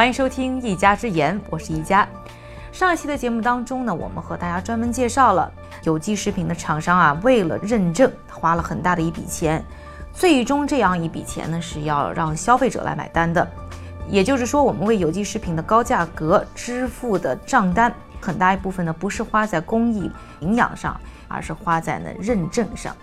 欢迎收听一家之言，我是一家。上一期的节目当中呢，我们和大家专门介绍了有机食品的厂商啊，为了认证花了很大的一笔钱，最终这样一笔钱呢是要让消费者来买单的。也就是说，我们为有机食品的高价格支付的账单，很大一部分呢不是花在工艺营养上，而是花在呢认证上。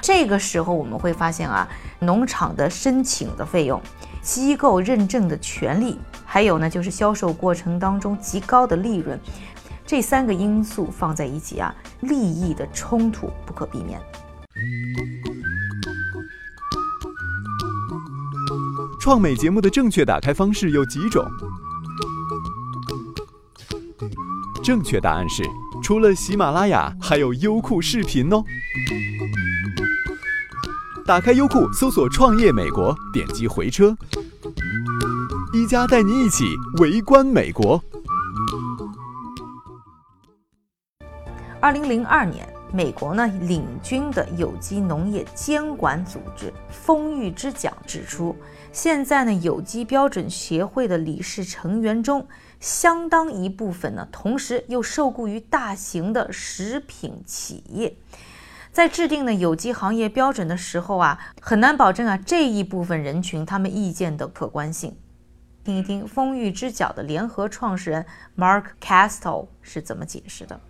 这个时候我们会发现啊，农场的申请的费用、机构认证的权利，还有呢就是销售过程当中极高的利润，这三个因素放在一起啊，利益的冲突不可避免。创美节目的正确打开方式有几种？正确答案是，除了喜马拉雅，还有优酷视频哦。打开优酷，搜索“创业美国”，点击回车，一加带你一起围观美国。二零零二年，美国呢领军的有机农业监管组织风裕之奖指出，现在呢有机标准协会的理事成员中，相当一部分呢，同时又受雇于大型的食品企业。在制定呢有机行业标准的时候啊，很难保证啊这一部分人群他们意见的客观性。听一听风域之角的联合创始人 Mark Castle 是怎么解释的。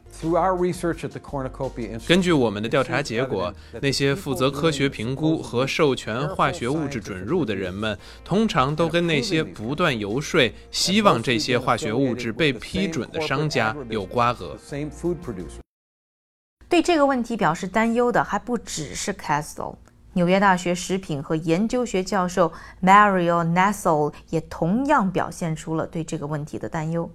根据我们的调查结果，那些负责科学评估和授权化学物质准入的人们，通常都跟那些不断游说、希望这些化学物质被批准的商家有瓜葛。对这个问题表示担忧的还不只是 Castle，纽约大学食品和研究学教授 Mario Nassel 也同样表现出了对这个问题的担忧。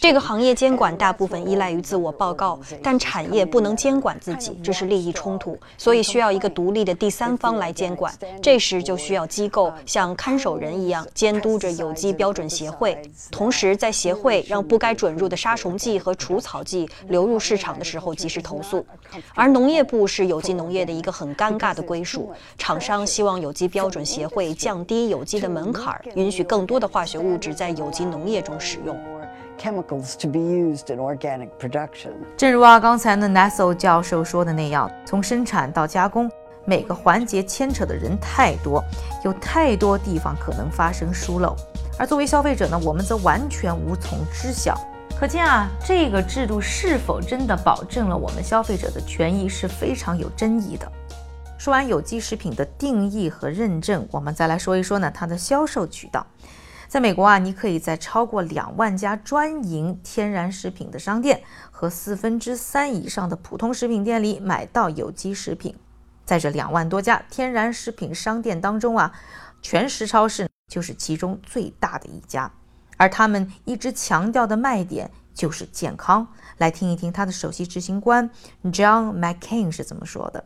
这个行业监管大部分依赖于自我报告，但产业不能监管自己，这是利益冲突，所以需要一个独立的第三方来监管。这时就需要机构像看守人一样监督着有机标准协会，同时在协会让不该准入的杀虫剂和除草剂流入市场的时候及时投诉。而农业部是有机农业的一个很尴尬的归属，厂商希望有机标准协会降低有机的门槛儿。允许更多的化学物质在有机农业中使用。chemicals to be used in organic production 正如啊刚才呢 Nassau 教授说的那样，从生产到加工，每个环节牵扯的人太多，有太多地方可能发生疏漏。而作为消费者呢，我们则完全无从知晓。可见啊，这个制度是否真的保证了我们消费者的权益是非常有争议的。说完有机食品的定义和认证，我们再来说一说呢它的销售渠道。在美国啊，你可以在超过两万家专营天然食品的商店和四分之三以上的普通食品店里买到有机食品。在这两万多家天然食品商店当中啊，全食超市就是其中最大的一家，而他们一直强调的卖点就是健康。来听一听他的首席执行官 John McCain 是怎么说的。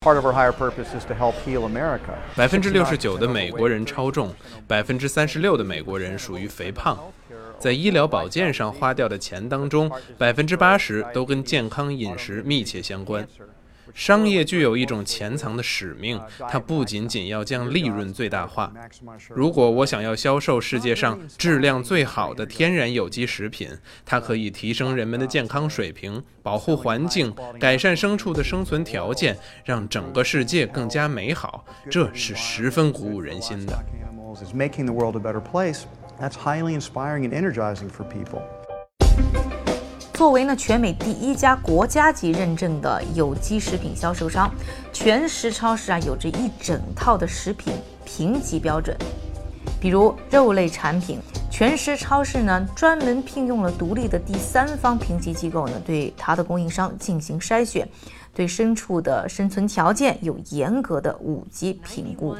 Part of our higher purpose is to help heal America. 百分之六十九的美国人超重，百分之三十六的美国人属于肥胖。在医疗保健上花掉的钱当中，百分之八十都跟健康饮食密切相关。商业具有一种潜藏的使命，它不仅仅要将利润最大化。如果我想要销售世界上质量最好的天然有机食品，它可以提升人们的健康水平，保护环境，改善牲畜的生存条件，让整个世界更加美好，这是十分鼓舞人心的。作为呢全美第一家国家级认证的有机食品销售商，全食超市啊有着一整套的食品评级标准。比如肉类产品，全食超市呢专门聘用了独立的第三方评级机构呢，对它的供应商进行筛选。对牲畜的生存条件有严格的五级评估。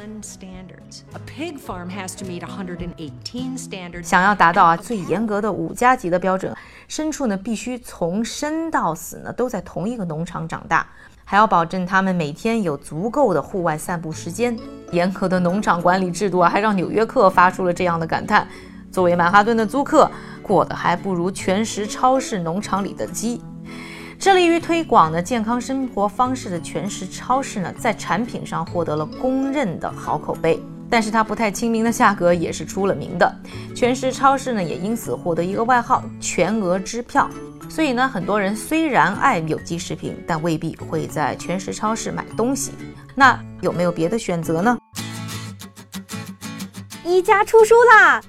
想要达到啊最严格的五加级的标准，牲畜呢必须从生到死呢都在同一个农场长大，还要保证它们每天有足够的户外散步时间。严格的农场管理制度啊，还让纽约客发出了这样的感叹：作为曼哈顿的租客，过得还不如全食超市农场里的鸡。致力于推广的健康生活方式的全食超市呢，在产品上获得了公认的好口碑。但是它不太亲民的价格也是出了名的。全食超市呢也因此获得一个外号“全额支票”。所以呢，很多人虽然爱有机食品，但未必会在全食超市买东西。那有没有别的选择呢？一家出书啦！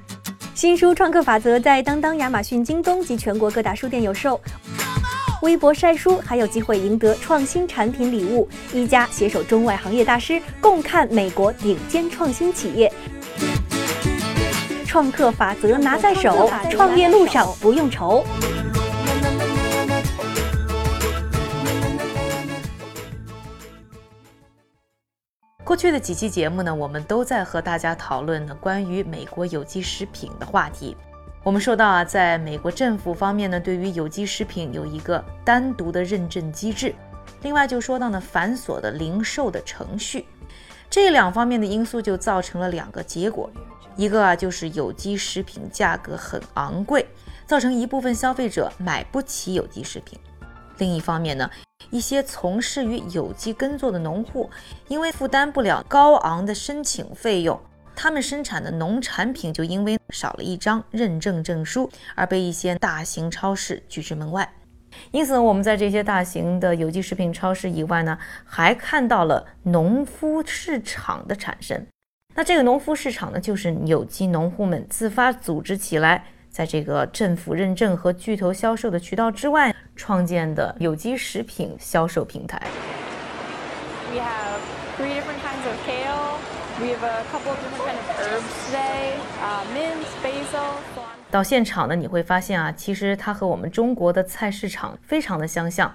新书《创客法则》在当当、亚马逊、京东及全国各大书店有售。微博晒书还有机会赢得创新产品礼物。一家携手中外行业大师，共看美国顶尖创新企业。创客法则拿在手，创业路上不用愁。过去的几期节目呢，我们都在和大家讨论呢关于美国有机食品的话题。我们说到啊，在美国政府方面呢，对于有机食品有一个单独的认证机制。另外就说到呢繁琐的零售的程序，这两方面的因素就造成了两个结果。一个啊就是有机食品价格很昂贵，造成一部分消费者买不起有机食品。另一方面呢。一些从事于有机耕作的农户，因为负担不了高昂的申请费用，他们生产的农产品就因为少了一张认证证书，而被一些大型超市拒之门外。因此，我们在这些大型的有机食品超市以外呢，还看到了农夫市场的产生。那这个农夫市场呢，就是有机农户们自发组织起来。在这个政府认证和巨头销售的渠道之外，创建的有机食品销售平台。We have three different kinds of kale. We have a couple of different kind of herbs today. Mint, basil. 到现场呢，你会发现啊，其实它和我们中国的菜市场非常的相像，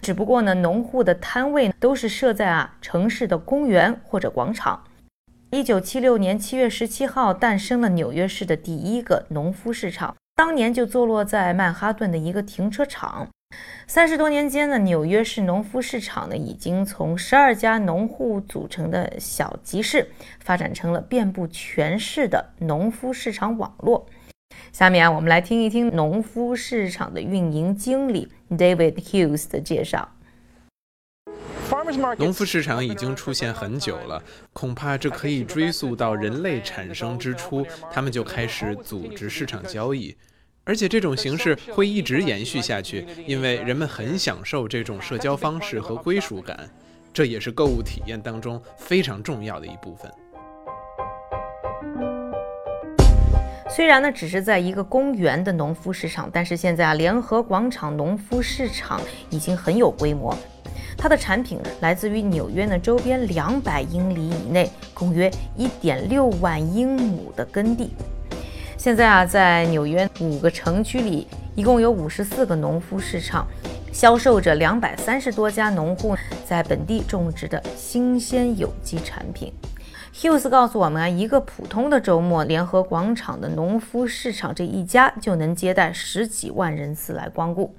只不过呢，农户的摊位都是设在啊城市的公园或者广场。一九七六年七月十七号诞生了纽约市的第一个农夫市场，当年就坐落在曼哈顿的一个停车场。三十多年间呢，纽约市农夫市场呢已经从十二家农户组成的小集市，发展成了遍布全市的农夫市场网络。下面啊，我们来听一听农夫市场的运营经理 David Hughes 的介绍。农夫市场已经出现很久了，恐怕这可以追溯到人类产生之初，他们就开始组织市场交易，而且这种形式会一直延续下去，因为人们很享受这种社交方式和归属感，这也是购物体验当中非常重要的一部分。虽然呢只是在一个公园的农夫市场，但是现在啊，联合广场农夫市场已经很有规模。它的产品来自于纽约的周边两百英里以内，共约一点六万英亩的耕地。现在啊，在纽约五个城区里，一共有五十四个农夫市场，销售着两百三十多家农户在本地种植的新鲜有机产品。Hughes 告诉我们啊，一个普通的周末，联合广场的农夫市场这一家就能接待十几万人次来光顾。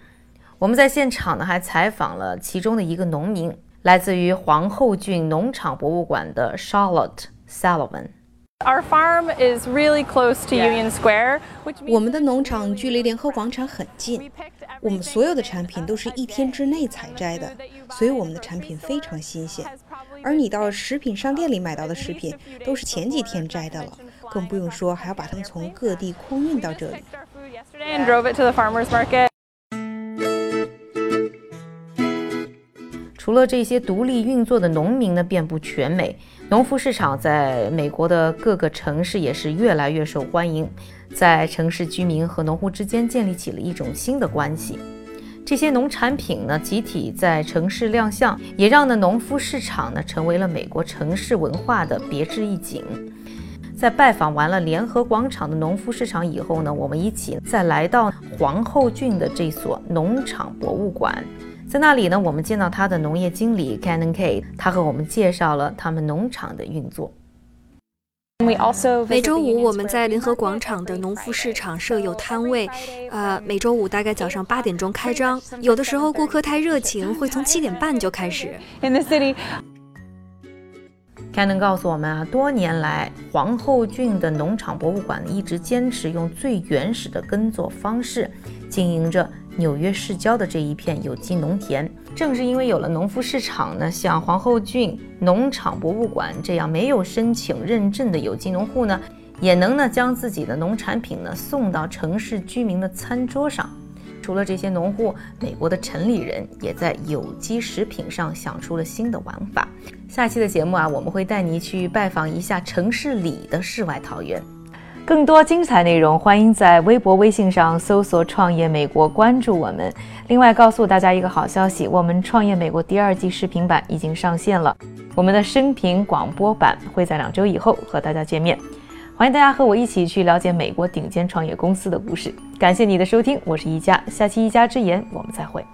我们在现场呢，还采访了其中的一个农民，来自于皇后郡农场博物馆的 Charlotte Sullivan。Our farm is really close to Union Square. 我们的农场距离联合广场很近，我们所有的产品都是一天之内采摘的，所以我们的产品非常新鲜。而你到食品商店里买到的食品都是前几天摘的了，更不用说还要把它们从各地空运到这里。除了这些独立运作的农民呢，遍布全美，农夫市场在美国的各个城市也是越来越受欢迎，在城市居民和农户之间建立起了一种新的关系。这些农产品呢，集体在城市亮相，也让呢农夫市场呢成为了美国城市文化的别致一景。在拜访完了联合广场的农夫市场以后呢，我们一起再来到皇后郡的这所农场博物馆。在那里呢，我们见到他的农业经理 Cannon K，他和我们介绍了他们农场的运作。每周五我们在联合广场的农夫市场设有摊位，呃，每周五大概早上八点钟开张，有的时候顾客太热情，会从七点半就开始。In the Cannon 告诉我们啊，多年来皇后郡的农场博物馆一直坚持用最原始的耕作方式，经营着纽约市郊的这一片有机农田。正是因为有了农夫市场呢，像皇后郡农场博物馆这样没有申请认证的有机农户呢，也能呢将自己的农产品呢送到城市居民的餐桌上。除了这些农户，美国的城里人也在有机食品上想出了新的玩法。下期的节目啊，我们会带你去拜访一下城市里的世外桃源。更多精彩内容，欢迎在微博、微信上搜索“创业美国”，关注我们。另外，告诉大家一个好消息，我们《创业美国》第二季视频版已经上线了，我们的声频广播版会在两周以后和大家见面。欢迎大家和我一起去了解美国顶尖创业公司的故事。感谢你的收听，我是一加，下期一加之言，我们再会。